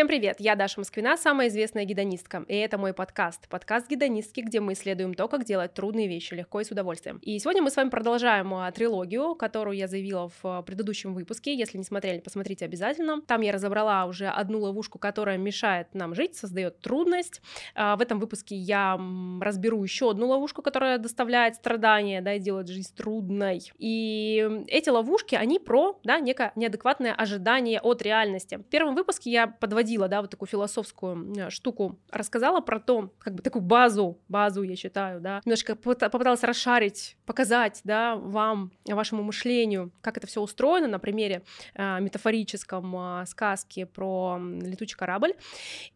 Всем привет, я Даша Москвина, самая известная гидонистка, и это мой подкаст, подкаст гидонистки, где мы исследуем то, как делать трудные вещи легко и с удовольствием. И сегодня мы с вами продолжаем а, трилогию, которую я заявила в а, предыдущем выпуске, если не смотрели, посмотрите обязательно. Там я разобрала уже одну ловушку, которая мешает нам жить, создает трудность. А, в этом выпуске я разберу еще одну ловушку, которая доставляет страдания, да, и делает жизнь трудной. И эти ловушки, они про, да, некое неадекватное ожидание от реальности. В первом выпуске я подводила подводила, да, вот такую философскую э, штуку, рассказала про то, как бы такую базу, базу, я считаю, да, немножко попыталась расшарить, показать, да, вам, вашему мышлению, как это все устроено на примере э, метафорическом э, сказки про летучий корабль.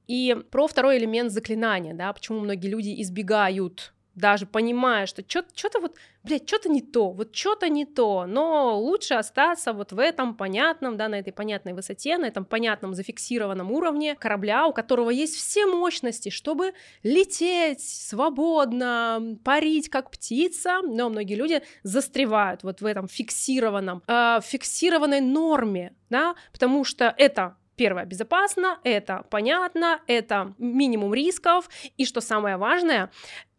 И про второй элемент заклинания, да, почему многие люди избегают даже понимая, что что-то вот, блядь, что-то не то, вот что-то не то, но лучше остаться вот в этом понятном, да, на этой понятной высоте, на этом понятном зафиксированном уровне корабля, у которого есть все мощности, чтобы лететь свободно, парить как птица, но многие люди застревают вот в этом фиксированном, э, фиксированной норме, да, потому что это Первое, безопасно, это понятно, это минимум рисков, и что самое важное,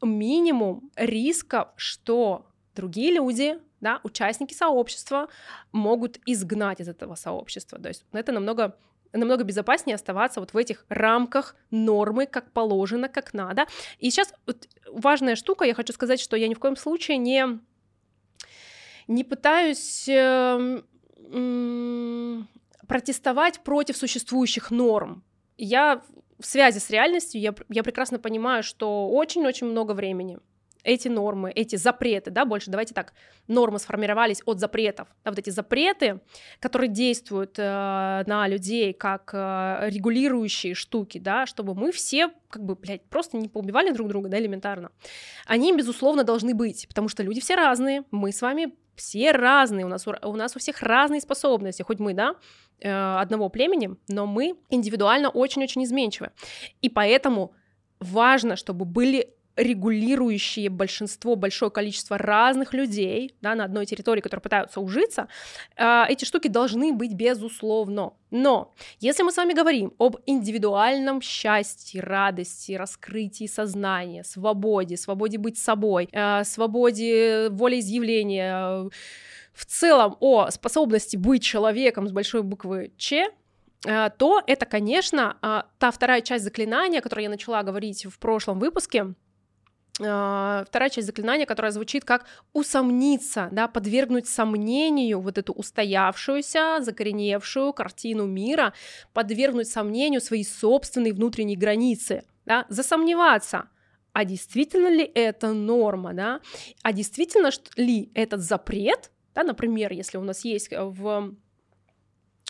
минимум рисков, что другие люди, да, участники сообщества могут изгнать из этого сообщества. То есть это намного намного безопаснее оставаться вот в этих рамках нормы, как положено, как надо. И сейчас вот важная штука, я хочу сказать, что я ни в коем случае не не пытаюсь э, протестовать против существующих норм. Я в связи с реальностью, я, я прекрасно понимаю, что очень-очень много времени эти нормы, эти запреты, да, больше давайте так, нормы сформировались от запретов, да, вот эти запреты, которые действуют э, на людей как э, регулирующие штуки, да, чтобы мы все как бы, блядь, просто не поубивали друг друга, да, элементарно. Они, безусловно, должны быть, потому что люди все разные, мы с вами все разные, у нас, у нас у всех разные способности, хоть мы, да, э, одного племени, но мы индивидуально очень-очень изменчивы. И поэтому важно, чтобы были регулирующие большинство, большое количество разных людей да, на одной территории, которые пытаются ужиться, э, эти штуки должны быть безусловно. Но если мы с вами говорим об индивидуальном счастье, радости, раскрытии сознания, свободе, свободе быть собой, э, свободе волеизъявления, в целом о способности быть человеком с большой буквы Ч, э, то это, конечно, та вторая часть заклинания, которую я начала говорить в прошлом выпуске, а, вторая часть заклинания, которая звучит как усомниться, да, подвергнуть сомнению вот эту устоявшуюся, закореневшую картину мира, подвергнуть сомнению свои собственные внутренние границы, да, засомневаться, а действительно ли это норма, да, а действительно ли этот запрет, да, например, если у нас есть в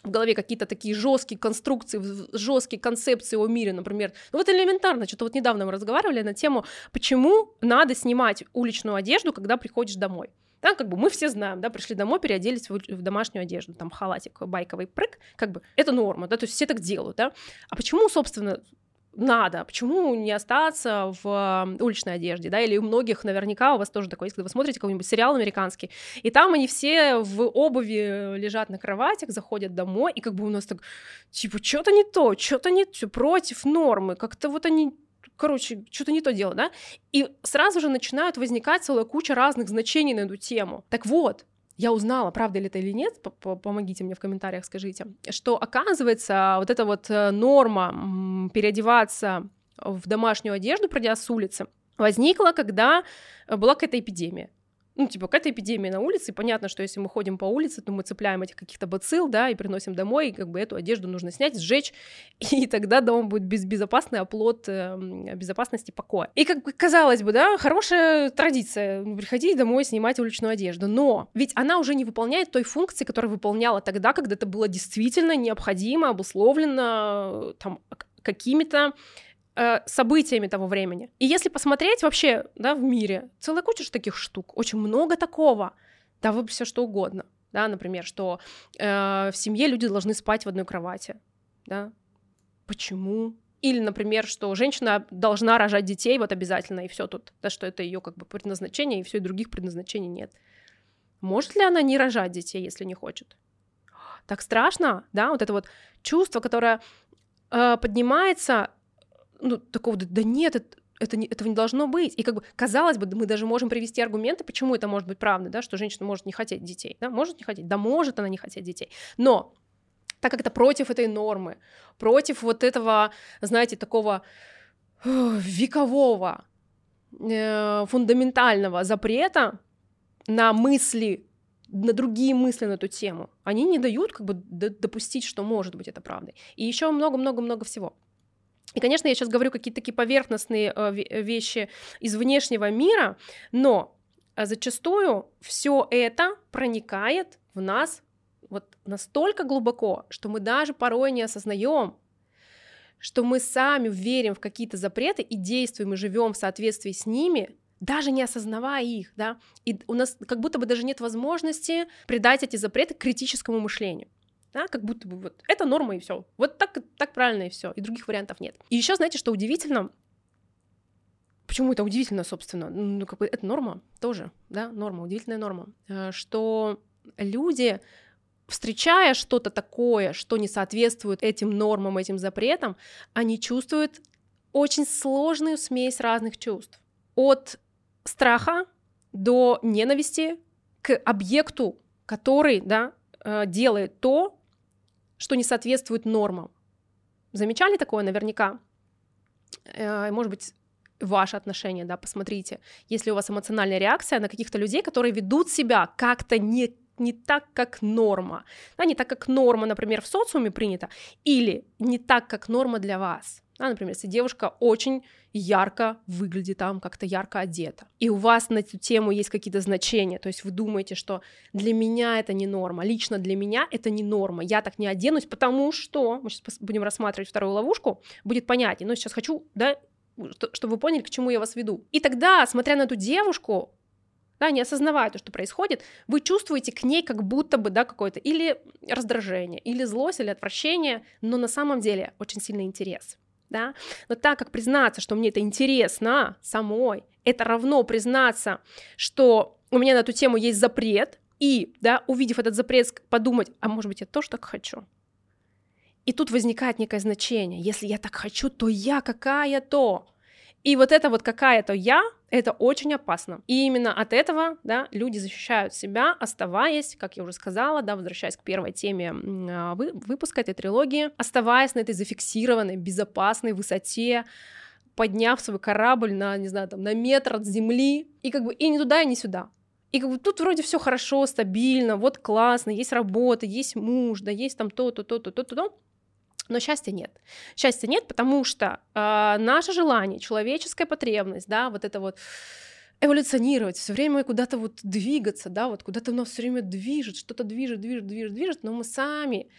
в голове какие-то такие жесткие конструкции, жесткие концепции о мире, например. Ну вот элементарно, что-то вот недавно мы разговаривали на тему, почему надо снимать уличную одежду, когда приходишь домой. Да, как бы мы все знаем, да, пришли домой, переоделись в, в домашнюю одежду, там халатик, байковый прыг, как бы это норма, да, то есть все так делают, да. А почему, собственно, надо, почему не остаться в уличной одежде, да, или у многих наверняка у вас тоже такое когда вы смотрите какой-нибудь сериал американский, и там они все в обуви лежат на кроватях, заходят домой, и как бы у нас так, типа, что-то не то, что-то не то, против нормы, как-то вот они короче, что-то не то дело, да? И сразу же начинают возникать целая куча разных значений на эту тему. Так вот, я узнала, правда ли это или нет, помогите мне в комментариях, скажите, что оказывается вот эта вот э, норма переодеваться в домашнюю одежду, пройдя с улицы, возникла, когда была какая-то эпидемия ну, типа, какая-то эпидемия на улице, и понятно, что если мы ходим по улице, то мы цепляем этих каких-то бацилл, да, и приносим домой, и как бы эту одежду нужно снять, сжечь, и тогда дом будет без безопасный оплот э, безопасности покоя. И как бы, казалось бы, да, хорошая традиция приходить домой, снимать уличную одежду, но ведь она уже не выполняет той функции, которую выполняла тогда, когда это было действительно необходимо, обусловлено там какими-то Э, событиями того времени. И если посмотреть вообще, да, в мире, целая куча же таких штук, очень много такого, да, вы все что угодно, да, например, что э, в семье люди должны спать в одной кровати, да, почему? Или, например, что женщина должна рожать детей вот обязательно, и все тут, да, что это ее как бы предназначение, и все, и других предназначений нет. Может ли она не рожать детей, если не хочет? Так страшно, да, вот это вот чувство, которое э, поднимается, ну, такого, да нет, это, это не, этого не должно быть. И как бы, казалось бы, мы даже можем привести аргументы, почему это может быть правда, да, что женщина может не хотеть детей, да, может не хотеть, да, может она не хотеть детей. Но так как это против этой нормы, против вот этого, знаете, такого векового э, фундаментального запрета на мысли, на другие мысли на эту тему, они не дают как бы допустить, что может быть это правдой. И еще много-много-много всего. И, конечно, я сейчас говорю какие-то такие поверхностные э, вещи из внешнего мира, но э, зачастую все это проникает в нас вот настолько глубоко, что мы даже порой не осознаем, что мы сами верим в какие-то запреты и действуем и живем в соответствии с ними, даже не осознавая их, да, и у нас как будто бы даже нет возможности придать эти запреты критическому мышлению. Да, как будто бы вот это норма и все. Вот так, так правильно и все, и других вариантов нет. И еще, знаете, что удивительно, Почему это удивительно, собственно? Ну, как бы это норма тоже, да, норма, удивительная норма, э, что люди встречая что-то такое, что не соответствует этим нормам, этим запретам, они чувствуют очень сложную смесь разных чувств. От страха до ненависти к объекту, который да, э, делает то, что не соответствует нормам. Замечали такое наверняка? Э, может быть, ваше отношение, да, посмотрите, если у вас эмоциональная реакция на каких-то людей, которые ведут себя как-то не не так, как норма, да, не так, как норма, например, в социуме принята, или не так, как норма для вас. Да, например, если девушка очень ярко выглядит там, как-то ярко одета, и у вас на эту тему есть какие-то значения, то есть вы думаете, что для меня это не норма, лично для меня это не норма, я так не оденусь, потому что, мы сейчас будем рассматривать вторую ловушку, будет понятнее, но сейчас хочу, да, чтобы вы поняли, к чему я вас веду. И тогда, смотря на эту девушку, да, не осознавая то, что происходит, вы чувствуете к ней как будто бы, да, какое-то или раздражение, или злость, или отвращение, но на самом деле очень сильный интерес, да, но так как признаться, что мне это интересно самой, это равно признаться, что у меня на эту тему есть запрет, и, да, увидев этот запрет, подумать, а может быть, я тоже так хочу, и тут возникает некое значение. Если я так хочу, то я какая-то. И вот это вот какая-то я, это очень опасно. И именно от этого, да, люди защищают себя, оставаясь, как я уже сказала, да, возвращаясь к первой теме а, выпуска этой трилогии, оставаясь на этой зафиксированной, безопасной высоте, подняв свой корабль на, не знаю, там, на метр от земли, и как бы и не туда, и не сюда. И как бы тут вроде все хорошо, стабильно, вот классно, есть работа, есть муж, да, есть там то-то, то-то, то-то, то. Но счастья нет. Счастья нет, потому что э, наше желание, человеческая потребность, да, вот это вот эволюционировать, все время куда-то вот двигаться, да, вот куда-то нас все время движет, что-то движет, движет, движет, движет, но мы сами,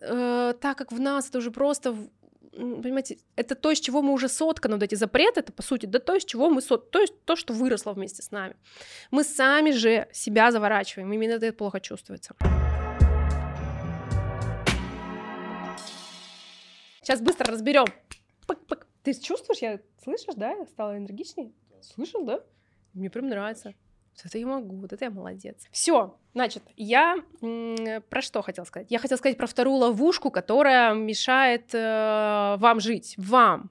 э, так как в нас это уже просто понимаете, это то, из чего мы уже сотканы, вот эти запреты, это, по сути, да, то, из чего мы сот, то, есть то, что выросло вместе с нами. Мы сами же себя заворачиваем, именно это плохо чувствуется. Сейчас быстро разберем. Ты чувствуешь, я слышишь, да? Я стала энергичнее. Слышал, да? Мне прям нравится. Вот это я могу, вот это я молодец. Все, значит, я про что хотела сказать? Я хотела сказать про вторую ловушку, которая мешает э, вам жить, вам.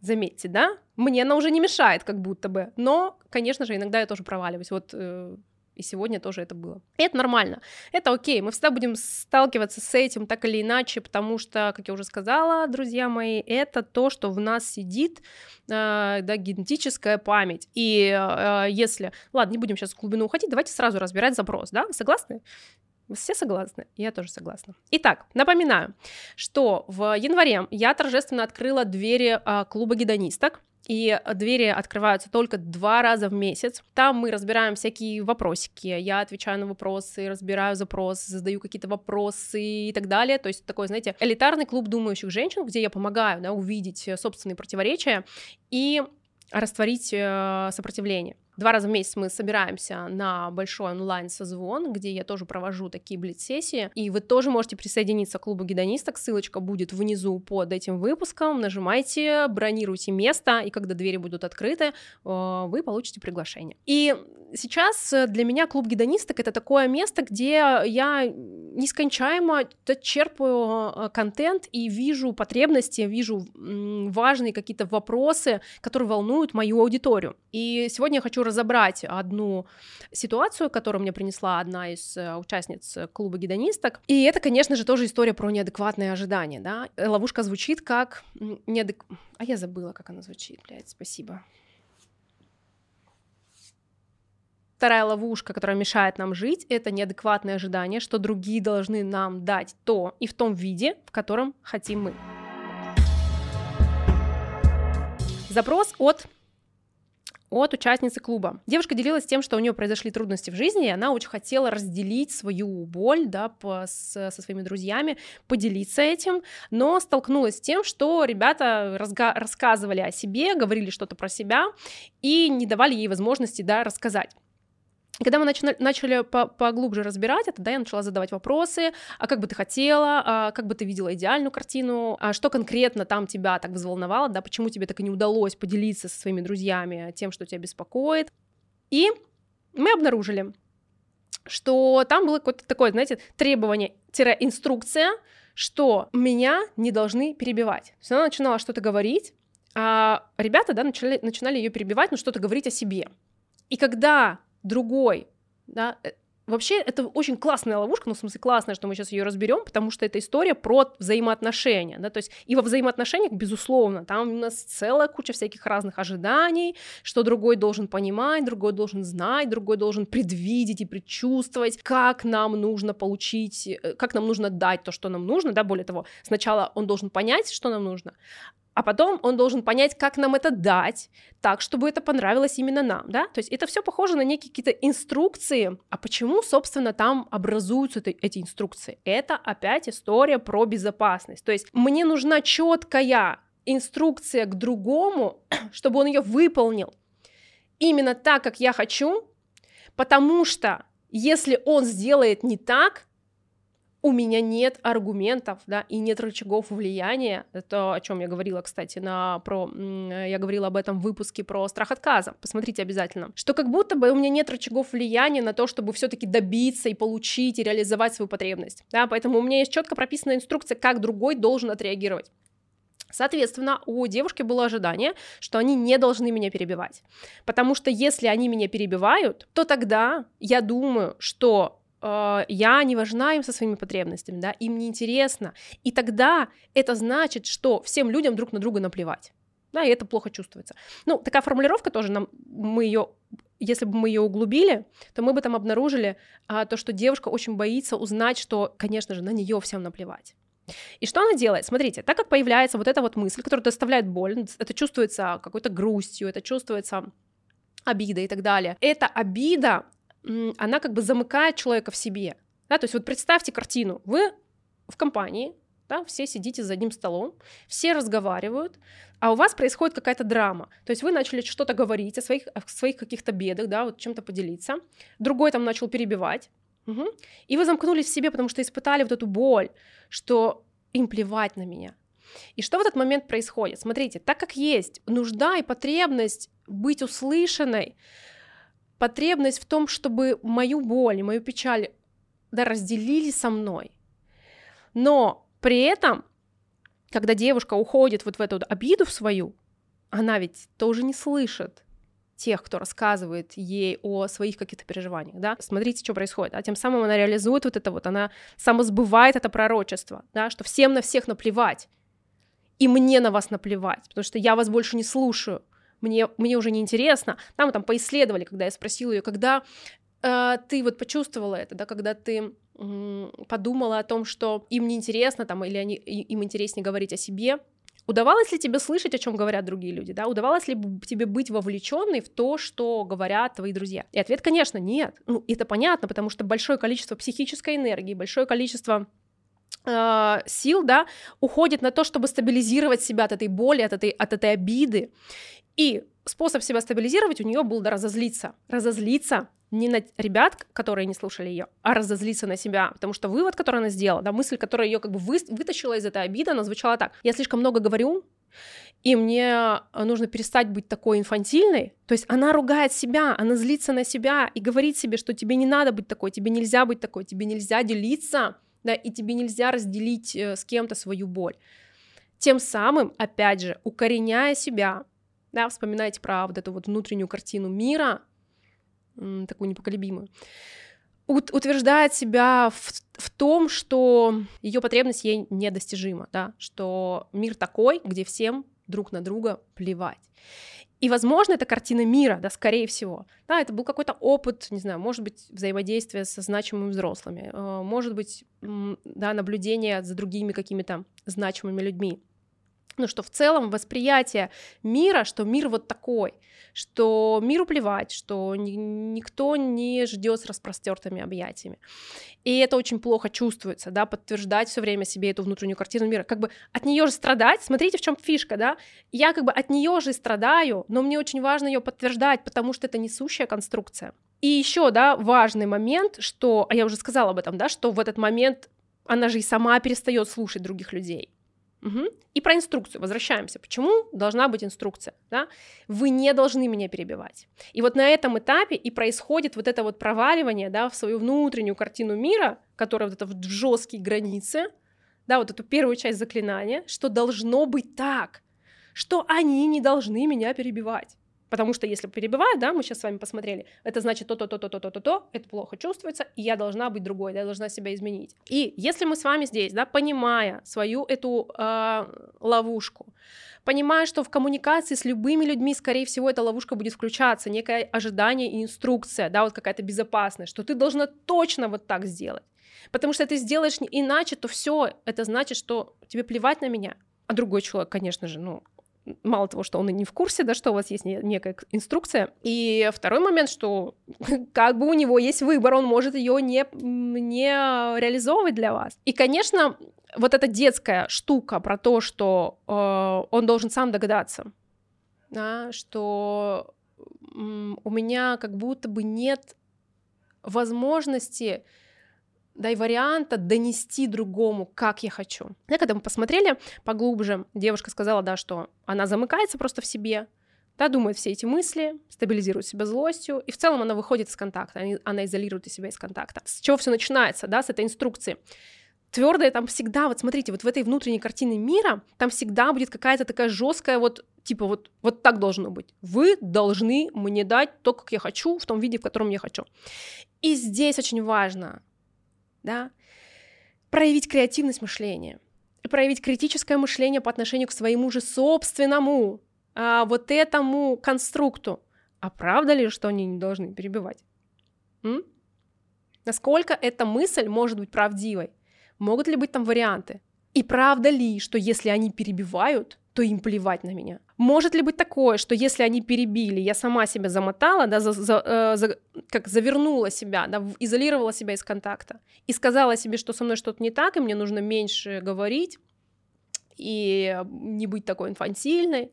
Заметьте, да? Мне она уже не мешает, как будто бы. Но, конечно же, иногда я тоже проваливаюсь. Вот э, и сегодня тоже это было. И это нормально. Это окей. Мы всегда будем сталкиваться с этим так или иначе, потому что, как я уже сказала, друзья мои, это то, что в нас сидит, э, да, генетическая память. И э, если... Ладно, не будем сейчас в глубину уходить, давайте сразу разбирать запрос, да? Согласны? Все согласны? Я тоже согласна. Итак, напоминаю, что в январе я торжественно открыла двери э, клуба гедонисток и двери открываются только два раза в месяц. Там мы разбираем всякие вопросики, я отвечаю на вопросы, разбираю запросы, задаю какие-то вопросы и так далее. То есть такой, знаете, элитарный клуб думающих женщин, где я помогаю да, увидеть собственные противоречия и растворить э, сопротивление. Два раза в месяц мы собираемся на большой онлайн-созвон, где я тоже провожу такие блиц-сессии, и вы тоже можете присоединиться к клубу гедонисток, ссылочка будет внизу под этим выпуском, нажимайте, бронируйте место, и когда двери будут открыты, э, вы получите приглашение. И сейчас для меня клуб гедонисток — это такое место, где я нескончаемо черпаю э, контент и вижу потребности, вижу важные какие-то вопросы, которые волнуют мою аудиторию. И сегодня я хочу разобрать одну ситуацию, которую мне принесла одна из э, участниц клуба гедонисток. И это, конечно же, тоже история про неадекватные ожидания, да. Ловушка звучит как неадек... А я забыла, как она звучит, блядь, спасибо. Вторая ловушка, которая мешает нам жить, это неадекватное ожидание, что другие должны нам дать то и в том виде, в котором хотим мы. Запрос от от участницы клуба. Девушка делилась тем, что у нее произошли трудности в жизни, и она очень хотела разделить свою боль да, по, с, со своими друзьями, поделиться этим, но столкнулась с тем, что ребята разга- рассказывали о себе, говорили что-то про себя и не давали ей возможности да, рассказать. И когда мы начали, начали поглубже разбирать это, да, я начала задавать вопросы, а как бы ты хотела, а как бы ты видела идеальную картину, а что конкретно там тебя так взволновало, да, почему тебе так и не удалось поделиться со своими друзьями тем, что тебя беспокоит. И мы обнаружили, что там было какое-то такое, знаете, требование-инструкция, что меня не должны перебивать. То есть она начинала что-то говорить, а ребята, да, начали, начинали ее перебивать, но что-то говорить о себе. И когда другой, да, э, Вообще, это очень классная ловушка, ну, в смысле, классная, что мы сейчас ее разберем, потому что это история про взаимоотношения, да, то есть и во взаимоотношениях, безусловно, там у нас целая куча всяких разных ожиданий, что другой должен понимать, другой должен знать, другой должен предвидеть и предчувствовать, как нам нужно получить, э, как нам нужно дать то, что нам нужно, да, более того, сначала он должен понять, что нам нужно, а потом он должен понять, как нам это дать, так, чтобы это понравилось именно нам, да, то есть это все похоже на некие какие-то инструкции, а почему, собственно, там образуются эти инструкции? Это опять история про безопасность, то есть мне нужна четкая инструкция к другому, чтобы он ее выполнил. Именно так, как я хочу, потому что если он сделает не так, у меня нет аргументов, да, и нет рычагов влияния. Это о чем я говорила, кстати, на про, я говорила об этом в выпуске про страх отказа. Посмотрите обязательно, что как будто бы у меня нет рычагов влияния на то, чтобы все-таки добиться и получить и реализовать свою потребность, да, поэтому у меня есть четко прописанная инструкция, как другой должен отреагировать. Соответственно, у девушки было ожидание, что они не должны меня перебивать. Потому что если они меня перебивают, то тогда я думаю, что э, я не важна им со своими потребностями, да, им не интересно. И тогда это значит, что всем людям друг на друга наплевать. Да, и это плохо чувствуется. Ну, такая формулировка тоже нам, мы ее если бы мы ее углубили, то мы бы там обнаружили а, то, что девушка очень боится узнать, что, конечно же, на нее всем наплевать. И что она делает? Смотрите, так как появляется вот эта вот мысль, которая доставляет боль, это чувствуется какой-то грустью, это чувствуется обида и так далее. Эта обида она как бы замыкает человека в себе. Да, то есть вот представьте картину, вы в компании, да, все сидите за одним столом, все разговаривают, а у вас происходит какая-то драма. То есть вы начали что-то говорить о своих, о своих каких-то бедах, да, вот чем-то поделиться, другой там начал перебивать, угу. и вы замкнулись в себе, потому что испытали вот эту боль, что им плевать на меня. И что в этот момент происходит? Смотрите, так как есть нужда и потребность быть услышанной, потребность в том, чтобы мою боль, мою печаль да, разделили со мной. Но при этом, когда девушка уходит вот в эту обиду в свою, она ведь тоже не слышит тех, кто рассказывает ей о своих каких-то переживаниях, да, смотрите, что происходит, а тем самым она реализует вот это вот, она самосбывает это пророчество, да, что всем на всех наплевать, и мне на вас наплевать, потому что я вас больше не слушаю, мне, мне уже не интересно. Там, там поисследовали, когда я спросила ее, когда э, ты вот почувствовала это, да, когда ты э, подумала о том, что им не интересно, там, или они, им интереснее говорить о себе, Удавалось ли тебе слышать, о чем говорят другие люди, да? Удавалось ли тебе быть вовлеченной в то, что говорят твои друзья? И ответ, конечно, нет. Ну, это понятно, потому что большое количество психической энергии, большое количество э, сил, да, уходит на то, чтобы стабилизировать себя от этой боли, от этой, от этой обиды. И способ себя стабилизировать у нее был да, разозлиться. Разозлиться не на ребят, которые не слушали ее, а разозлиться на себя. Потому что вывод, который она сделала, да, мысль, которая ее как бы вы, вытащила из этой обиды, она звучала так. Я слишком много говорю, и мне нужно перестать быть такой инфантильной. То есть она ругает себя, она злится на себя и говорит себе, что тебе не надо быть такой, тебе нельзя быть такой, тебе нельзя делиться, да, и тебе нельзя разделить э, с кем-то свою боль. Тем самым, опять же, укореняя себя, да, вспоминайте про вот эту вот внутреннюю картину мира, такую непоколебимую, утверждает себя в, в том, что ее потребность ей недостижима, да, что мир такой, где всем друг на друга плевать. И, возможно, это картина мира, да, скорее всего. Да, это был какой-то опыт, не знаю, может быть, взаимодействие со значимыми взрослыми, э, может быть, да, наблюдение за другими какими-то значимыми людьми ну, что в целом восприятие мира, что мир вот такой, что миру плевать, что ни, никто не ждет с распростертыми объятиями. И это очень плохо чувствуется, да, подтверждать все время себе эту внутреннюю картину мира. Как бы от нее же страдать, смотрите, в чем фишка, да, я как бы от нее же страдаю, но мне очень важно ее подтверждать, потому что это несущая конструкция. И еще, да, важный момент, что, а я уже сказала об этом, да, что в этот момент она же и сама перестает слушать других людей. Угу. И про инструкцию возвращаемся. Почему должна быть инструкция? Да? Вы не должны меня перебивать. И вот на этом этапе и происходит вот это вот проваливание да, в свою внутреннюю картину мира, которая вот это в жесткие границы, да, вот эту первую часть заклинания, что должно быть так, что они не должны меня перебивать. Потому что если перебивают, да, мы сейчас с вами посмотрели, это значит то-то, то-то, то-то, то-то, это плохо чувствуется, и я должна быть другой, я должна себя изменить. И если мы с вами здесь, да, понимая свою эту э, ловушку, понимая, что в коммуникации с любыми людьми, скорее всего, эта ловушка будет включаться, некое ожидание и инструкция, да, вот какая-то безопасность, что ты должна точно вот так сделать. Потому что ты сделаешь иначе, то все, это значит, что тебе плевать на меня. А другой человек, конечно же, ну, мало того, что он и не в курсе, да, что у вас есть некая инструкция. И второй момент, что как бы у него есть выбор, он может ее не, не реализовывать для вас. И, конечно, вот эта детская штука про то, что э, он должен сам догадаться, да, что э, у меня как будто бы нет возможности да, и варианта донести другому, как я хочу. Да, когда мы посмотрели поглубже, девушка сказала, да, что она замыкается просто в себе, да, думает все эти мысли, стабилизирует себя злостью, и в целом она выходит из контакта, она изолирует себя из контакта. С чего все начинается, да, с этой инструкции. Твердое там всегда, вот смотрите, вот в этой внутренней картине мира там всегда будет какая-то такая жесткая вот типа вот, вот так должно быть. Вы должны мне дать то, как я хочу, в том виде, в котором я хочу. И здесь очень важно да, проявить креативность мышления, проявить критическое мышление по отношению к своему же собственному а, вот этому конструкту. А правда ли, что они не должны перебивать? М? Насколько эта мысль может быть правдивой? Могут ли быть там варианты? И правда ли, что если они перебивают, то им плевать на меня? Может ли быть такое, что если они перебили, я сама себя замотала, да, за, за, э, за, как завернула себя, да, изолировала себя из контакта и сказала себе, что со мной что-то не так, и мне нужно меньше говорить и не быть такой инфантильной.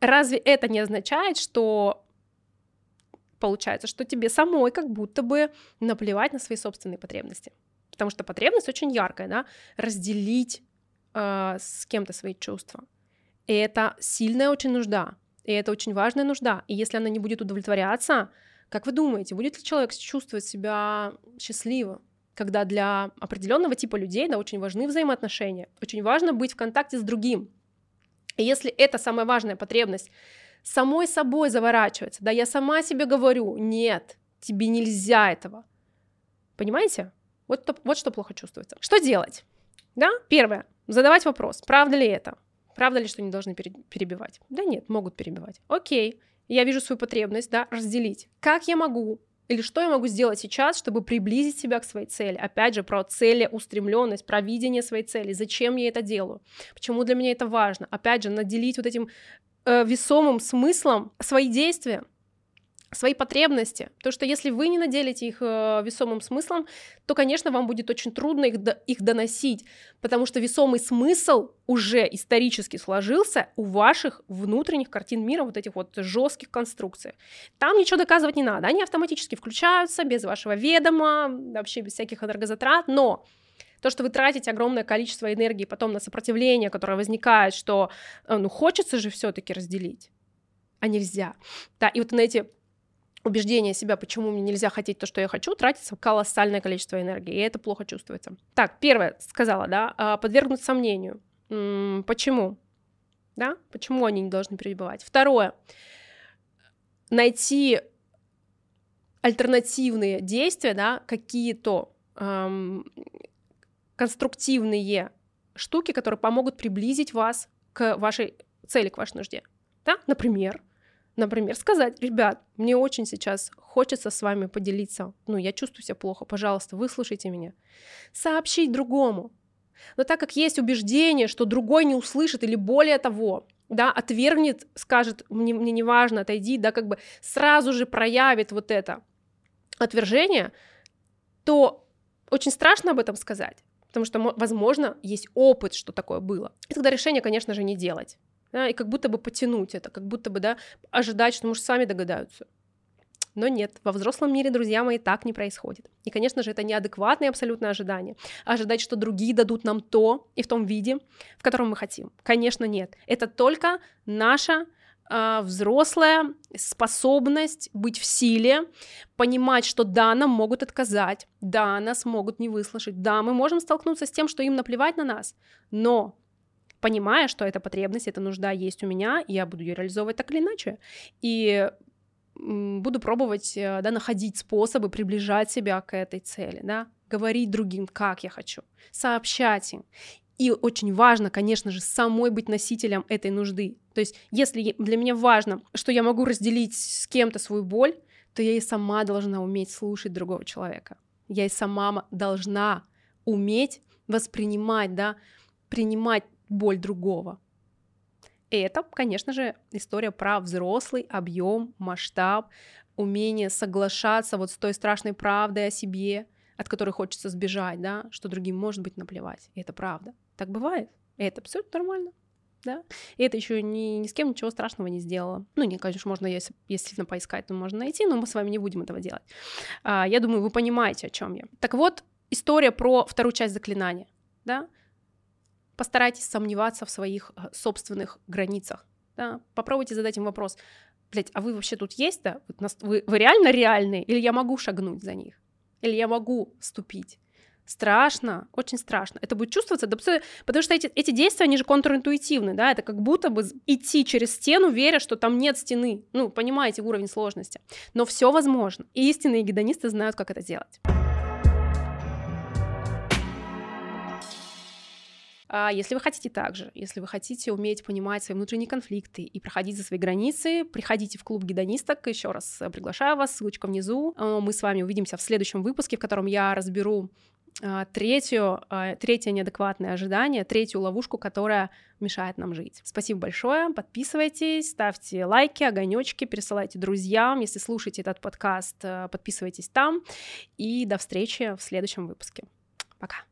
Разве это не означает, что получается, что тебе самой как будто бы наплевать на свои собственные потребности? Потому что потребность очень яркая, да, разделить э, с кем-то свои чувства. И это сильная очень нужда, и это очень важная нужда. И если она не будет удовлетворяться, как вы думаете, будет ли человек чувствовать себя счастливо, когда для определенного типа людей да, очень важны взаимоотношения, очень важно быть в контакте с другим. И если это самая важная потребность самой собой заворачивается, да, я сама себе говорю, нет, тебе нельзя этого. Понимаете? Вот, вот что плохо чувствуется. Что делать? Да, первое, задавать вопрос, правда ли это? Правда ли, что не должны перебивать? Да нет, могут перебивать. Окей, я вижу свою потребность, да, разделить. Как я могу или что я могу сделать сейчас, чтобы приблизить себя к своей цели? Опять же, про целеустремленность, про видение своей цели. Зачем я это делаю? Почему для меня это важно? Опять же, наделить вот этим э, весомым смыслом свои действия. Свои потребности. То, что если вы не наделите их э, весомым смыслом, то, конечно, вам будет очень трудно их, до, их доносить, потому что весомый смысл уже исторически сложился у ваших внутренних картин мира, вот этих вот жестких конструкций. Там ничего доказывать не надо, они автоматически включаются без вашего ведома, вообще без всяких энергозатрат, но то, что вы тратите огромное количество энергии потом на сопротивление, которое возникает, что э, ну хочется же все-таки разделить, а нельзя. Да, и вот на эти убеждение себя, почему мне нельзя хотеть то, что я хочу, тратится колоссальное количество энергии, и это плохо чувствуется. Так, первое, сказала, да, а, подвергнуть сомнению. Почему? Да, почему они не должны перебывать? Второе, найти альтернативные действия, да, какие-то эм, конструктивные штуки, которые помогут приблизить вас к вашей цели, к вашей нужде. Да? Например, Например, сказать, ребят, мне очень сейчас хочется с вами поделиться, ну, я чувствую себя плохо, пожалуйста, выслушайте меня. Сообщить другому. Но так как есть убеждение, что другой не услышит или более того, да, отвергнет, скажет, мне, мне не важно, отойди, да, как бы сразу же проявит вот это отвержение, то очень страшно об этом сказать, потому что, возможно, есть опыт, что такое было. И тогда решение, конечно же, не делать да, и как будто бы потянуть это, как будто бы, да, ожидать, что, может, сами догадаются. Но нет, во взрослом мире, друзья мои, так не происходит. И, конечно же, это неадекватное абсолютное ожидание. Ожидать, что другие дадут нам то и в том виде, в котором мы хотим. Конечно, нет. Это только наша э, взрослая способность быть в силе, понимать, что да, нам могут отказать, да, нас могут не выслушать, да, мы можем столкнуться с тем, что им наплевать на нас, но понимая, что эта потребность, эта нужда есть у меня, я буду ее реализовывать так или иначе. И буду пробовать э, да, находить способы приближать себя к этой цели, да, говорить другим, как я хочу, сообщать им. И очень важно, конечно же, самой быть носителем этой нужды. То есть, если для меня важно, что я могу разделить с кем-то свою боль, то я и сама должна уметь слушать другого человека. Я и сама должна уметь воспринимать, да, принимать боль другого. И это, конечно же, история про взрослый объем, масштаб, умение соглашаться вот с той страшной правдой о себе, от которой хочется сбежать, да, что другим может быть наплевать. И это правда. Так бывает. И это абсолютно нормально. Да? И это еще ни, ни с кем ничего страшного не сделала. Ну, не, конечно, можно, если, если сильно поискать, то можно найти, но мы с вами не будем этого делать. А, я думаю, вы понимаете, о чем я. Так вот, история про вторую часть заклинания. Да? Постарайтесь сомневаться в своих э, собственных границах. Да? Попробуйте задать им вопрос, блядь, а вы вообще тут есть, да? Вы, вы реально реальные? Или я могу шагнуть за них? Или я могу вступить? Страшно, очень страшно. Это будет чувствоваться, да, потому что эти, эти действия, они же контринтуитивны, да, это как будто бы идти через стену, веря, что там нет стены. Ну, понимаете уровень сложности. Но все возможно. И истинные гедонисты знают, как это делать. Если вы хотите также, если вы хотите уметь понимать свои внутренние конфликты и проходить за свои границы, приходите в клуб гедонисток. Еще раз э, приглашаю вас, ссылочка внизу. Э, мы с вами увидимся в следующем выпуске, в котором я разберу э, третью, третье неадекватное ожидание, третью ловушку, которая мешает нам жить. Спасибо большое, подписывайтесь, ставьте лайки, огонечки, пересылайте друзьям. Если слушаете этот подкаст, подписывайтесь там. И до встречи в следующем выпуске. Пока.